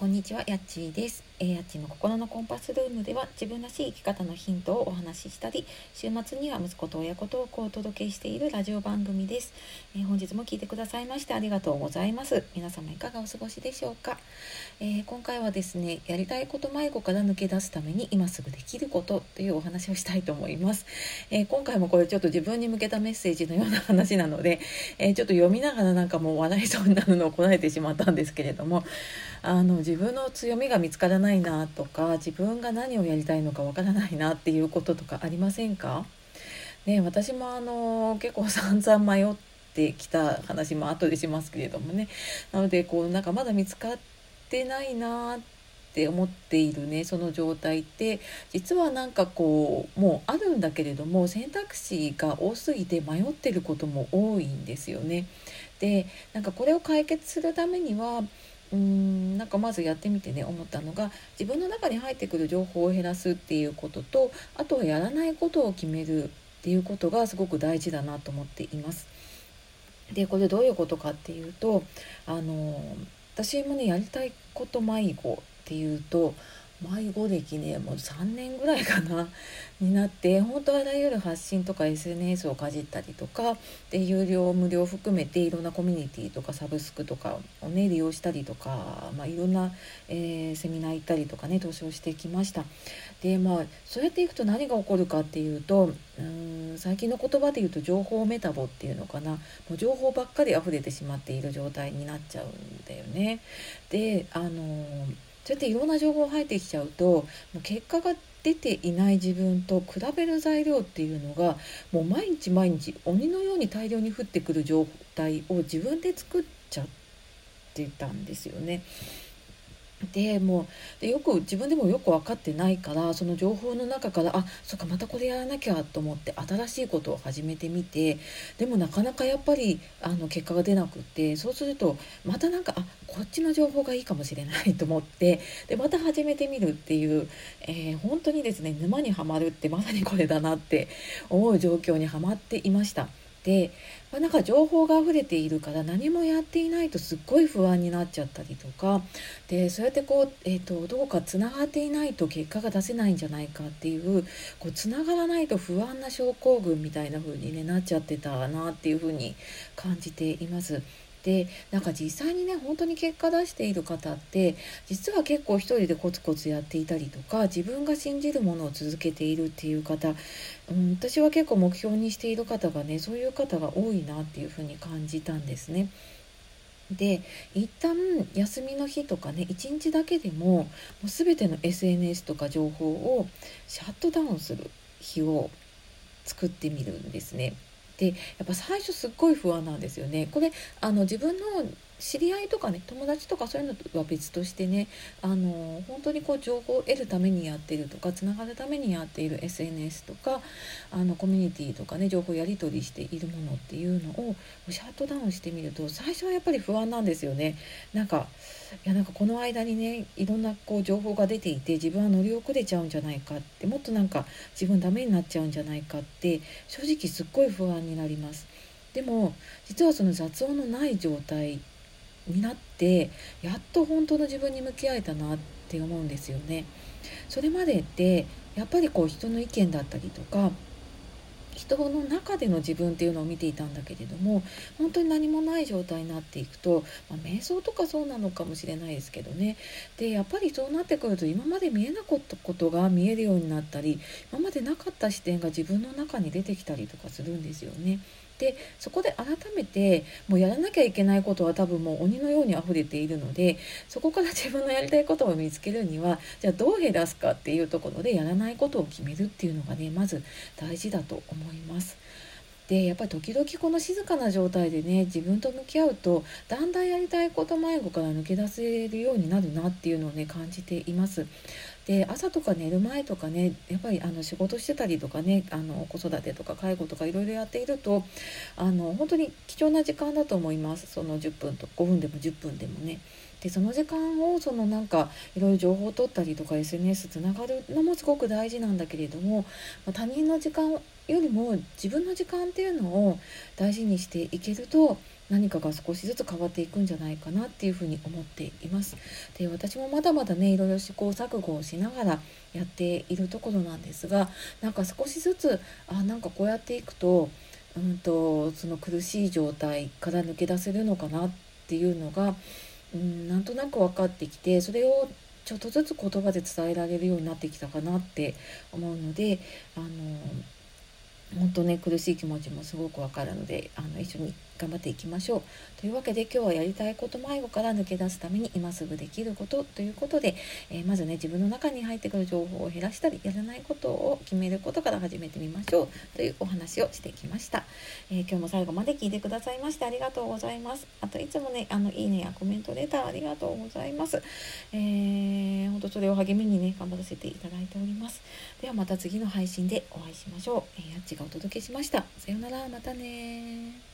こんにちは、やっちーです。えー、やっちーの心のコンパスルームでは自分らしい生き方のヒントをお話ししたり、週末には息子と親子トークをお届けしているラジオ番組です。えー、本日も聞いてくださいましてありがとうございます。皆様いかがお過ごしでしょうか。えー、今回はですね、やりたいこと迷子から抜け出すために今すぐできることというお話をしたいと思います。え今回もこれちょっと自分に向けたメッセージのような話なので、えちょっと読みながらなんかもう笑いそうになるのをこらえてしまったんですけれども、あの自分の強みが見つからないなとか自分が何をやりたいのかわからないなっていうこととかありませんか？ね私もあの結構散々迷ってきた話も後でしますけれどもね。なのでこうなんかまだ見つかってないなって思っているねその状態って。実はなんかこうもうあるんだけれども選択肢が多すぎて迷ってることも多いんですよね。でなんかこれを解決するためにはうーんなんかまずやってみてね思ったのが自分の中に入ってくる情報を減らすっていうこととあとはやらないことを決めるっていうことがすごく大事だなと思っています。でこれどういうことかっていうとあの私もねやりたいこと迷子っていうと迷子歴ねもう3年ぐらいかな になって本当あらゆる発信とか SNS をかじったりとかで有料無料含めていろんなコミュニティとかサブスクとかをね利用したりとか、まあ、いろんな、えー、セミナー行ったりとかね投資をしてきました。でまあそうやっていくと何が起こるかっていうとうん最近の言葉で言うと情報メタボっていうのかな。もう情報ばっかり溢れてしまっている状態になっちゃうんだよね。であのーそうやっていろんな情報入ってきちゃうともう結果が出ていない自分と比べる材料っていうのがもう毎日毎日鬼のように大量に降ってくる状態を自分で作っちゃってたんですよね。でもうでよく自分でもよく分かってないからその情報の中からあそっかまたこれやらなきゃと思って新しいことを始めてみてでもなかなかやっぱりあの結果が出なくってそうするとまたなんかあこっちの情報がいいかもしれないと思ってでまた始めてみるっていう、えー、本当にですね沼にはまるってまさにこれだなって思う状況にはまっていました。で、まあ、なんか情報が溢れているから何もやっていないとすっごい不安になっちゃったりとかでそうやってこう、えーと、どこかつながっていないと結果が出せないんじゃないかっていうこうつながらないと不安な症候群みたいな風に、ね、なっちゃってたなっていう風に感じています。でなんか実際にね本当に結果出している方って実は結構一人でコツコツやっていたりとか自分が信じるものを続けているっていう方、うん、私は結構目標にしている方がねそういう方が多いなっていうふうに感じたんですね。で一旦休みの日とかね一日だけでももう全ての SNS とか情報をシャットダウンする日を作ってみるんですね。でやっぱ最初すっごい不安なんですよね。これあの自分の知り合いとかね友達とかそういうのは別としてねあの本当にこう情報を得るためにやってるとかつながるためにやっている SNS とかあのコミュニティとかね情報やり取りしているものっていうのをシャットダウンしてみると最初はやっぱり不安なんですよね。なんかいやなんかこの間にねいろんなこう情報が出ていて自分は乗り遅れちゃうんじゃないかってもっとなんか自分ダメになっちゃうんじゃないかって正直すっごい不安になります。でも実はその雑音のない状態になってやっと本当の自分に向き合えたなって思うんですよね。それまでってやっぱりこう人の意見だったりとか人の中での自分っていうのを見ていたんだけれども本当に何もない状態になっていくと、まあ、瞑想とかそうなのかもしれないですけどねでやっぱりそうなってくると今まで見えなかったことが見えるようになったり今までなかった視点が自分の中に出てきたりとかするんですよね。でそこで改めてもうやらなきゃいけないことは多分もう鬼のように溢れているのでそこから自分のやりたいことを見つけるにはじゃあどう減らすかっていうところでやらないことを決めるっていうのがねまず大事だと思います。でやっぱり時々この静かな状態でね自分と向き合うとだんだんやりたいこと迷子から抜け出せるようになるなっていうのをね感じています。で朝とか寝る前とかねやっぱりあの仕事してたりとかねあの子育てとか介護とかいろいろやっているとあの本当に貴重な時間だと思いますその10分と5分でも10分でもね。でその時間をそのなんかいろいろ情報を取ったりとか SNS つながるのもすごく大事なんだけれども、まあ、他人の時間よりも自分の時間っていうのを大事にしていけると何かが少しずつ変わっていくんじゃないかなっていうふうに思っています。で私もまだまだねいろいろ試行錯誤をしながらやっているところなんですがなんか少しずつあなんかこうやっていくと,、うんと、その苦しい状態から抜け出せるのかなっていうのが、うん、なんとなく分かってきてそれをちょっとずつ言葉で伝えられるようになってきたかなって思うのであの本当ね苦しい気持ちもすごくわかるのであの一緒に頑張っていきましょう。というわけで今日はやりたいこと迷子から抜け出すために今すぐできることということで、えー、まずね自分の中に入ってくる情報を減らしたりやらないことを決めることから始めてみましょう。というお話をしてきました、えー、今日も最後まで聞いてくださいましてありがとうございます。あといつもねあのいいねやコメントレターありがとうございます、えー、本当それを励みにね頑張らせていただいております。ではまた次の配信でお会いしましょう、えー、がお届けしました。さようなら。またね